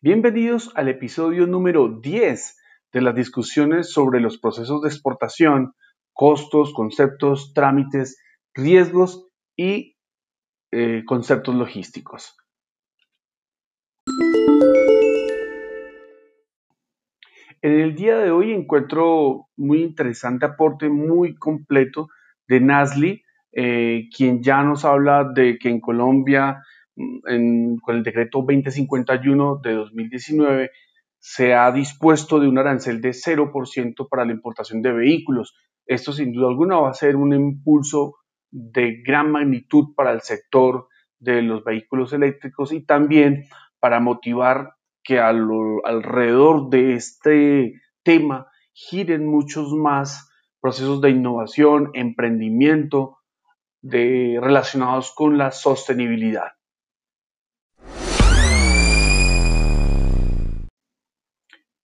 Bienvenidos al episodio número 10 de las discusiones sobre los procesos de exportación, costos, conceptos, trámites, riesgos y eh, conceptos logísticos. En el día de hoy encuentro muy interesante aporte, muy completo de Nasli, eh, quien ya nos habla de que en Colombia con el decreto 2051 de 2019 se ha dispuesto de un arancel de 0% para la importación de vehículos. Esto sin duda alguna va a ser un impulso de gran magnitud para el sector de los vehículos eléctricos y también para motivar que alrededor de este tema giren muchos más procesos de innovación, emprendimiento, de, relacionados con la sostenibilidad.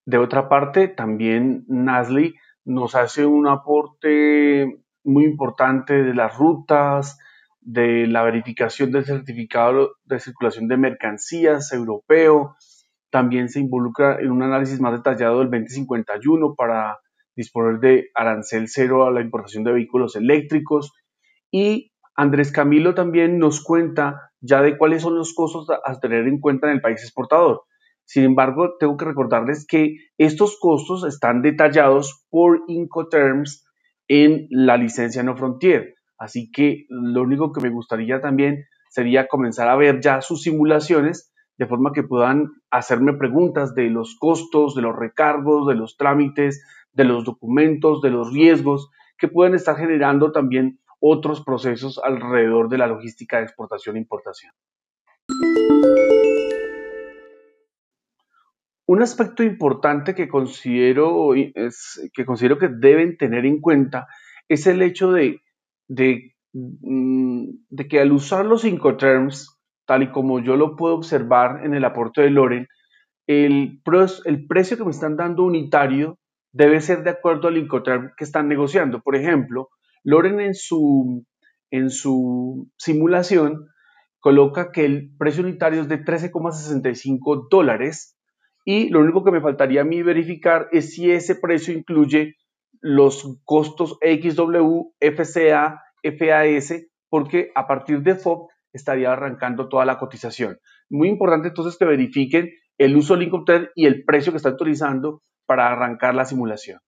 De otra parte, también Nasli nos hace un aporte muy importante de las rutas, de la verificación del certificado de circulación de mercancías europeo. También se involucra en un análisis más detallado del 2051 para disponer de arancel cero a la importación de vehículos eléctricos. Y Andrés Camilo también nos cuenta ya de cuáles son los costos a tener en cuenta en el país exportador. Sin embargo, tengo que recordarles que estos costos están detallados por Incoterms en la licencia no frontier. Así que lo único que me gustaría también sería comenzar a ver ya sus simulaciones de forma que puedan hacerme preguntas de los costos, de los recargos, de los trámites, de los documentos, de los riesgos que pueden estar generando también otros procesos alrededor de la logística de exportación e importación. Un aspecto importante que considero, que considero que deben tener en cuenta es el hecho de, de, mm, que al usar los Incoterms, tal y como yo lo puedo observar en el aporte de Loren, el, el precio que me están dando unitario debe ser de acuerdo al Incoterm que están negociando. Por ejemplo, Loren en su, en su simulación coloca que el precio unitario es de 13,65 dólares y lo único que me faltaría a mí verificar es si ese precio incluye los costos XW, FCA, FAS, porque a partir de FOB estaría arrancando toda la cotización. Muy importante entonces que verifiquen el uso del Linkopter y el precio que está utilizando para arrancar la simulación.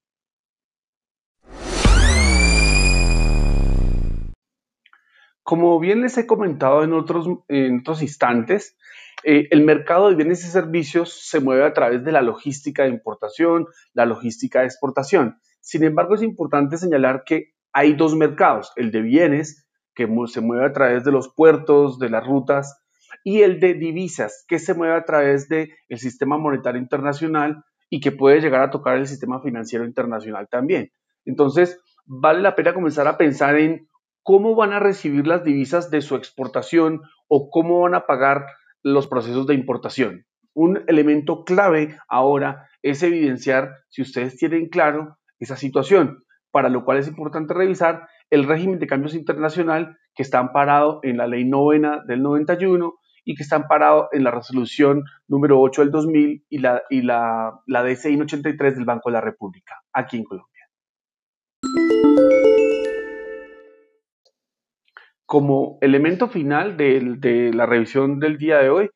Como bien les he comentado en otros instantes, eh, el mercado de bienes y servicios se mueve a través de la logística de importación, la logística de exportación. Sin embargo, es importante señalar que hay dos mercados, el de bienes, que se mueve a través de los puertos, de las rutas, y el de divisas, que se mueve a través del sistema monetario internacional y que puede llegar a tocar el sistema financiero internacional también. Entonces, vale la pena comenzar a pensar en cómo van a recibir las divisas de su exportación o cómo van a pagar los procesos de importación. Un elemento clave ahora es evidenciar si ustedes tienen claro esa situación, para lo cual es importante revisar el régimen de cambios internacional que está amparado en la ley novena del 91 y que está amparado en la resolución número 8 del 2000 y la, y la, la DCI 83 del Banco de la República, aquí en Colombia. Como elemento final de, la revisión del día de hoy,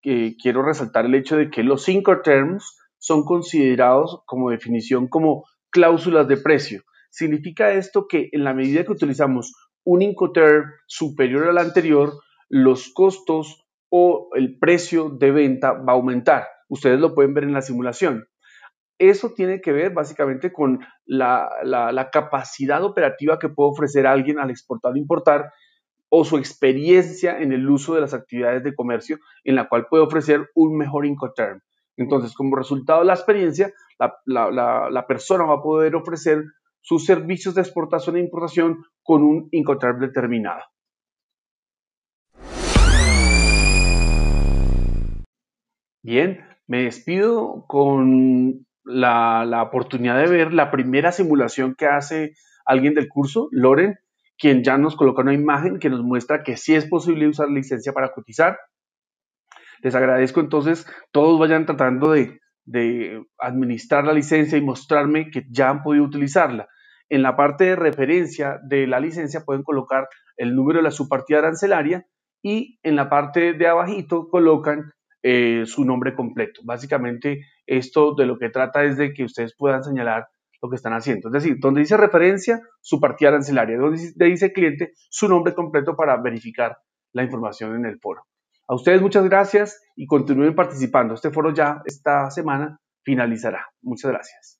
quiero resaltar el hecho de que los Incoterms son considerados como definición como cláusulas de precio. Significa esto que en la medida que utilizamos un Incoterm superior al anterior, los costos o el precio de venta va a aumentar. Ustedes lo pueden ver en la simulación. Eso tiene que ver básicamente con la, la capacidad operativa que puede ofrecer alguien al exportar o importar o su experiencia en el uso de las actividades de comercio en la cual puede ofrecer un mejor Incoterm. Entonces, como resultado de la experiencia, la, persona va a poder ofrecer sus servicios de exportación e importación con un Incoterm determinado. Bien, me despido con la, la, oportunidad de ver la primera simulación que hace alguien del curso, Loren, quien ya nos coloca una imagen que nos muestra que sí es posible usar licencia para cotizar. Les agradezco entonces, todos vayan tratando de, de administrar la licencia y mostrarme que ya han podido utilizarla. En la parte de referencia de la licencia pueden colocar el número de la subpartida arancelaria y en la parte de abajito colocan eh, su nombre completo. Básicamente esto de lo que trata es de que ustedes puedan señalar lo que están haciendo. Es decir, donde dice referencia, su partida arancelaria, donde dice cliente, su nombre completo para verificar la información en el foro. A ustedes muchas gracias y continúen participando. Este foro ya esta semana finalizará. Muchas gracias.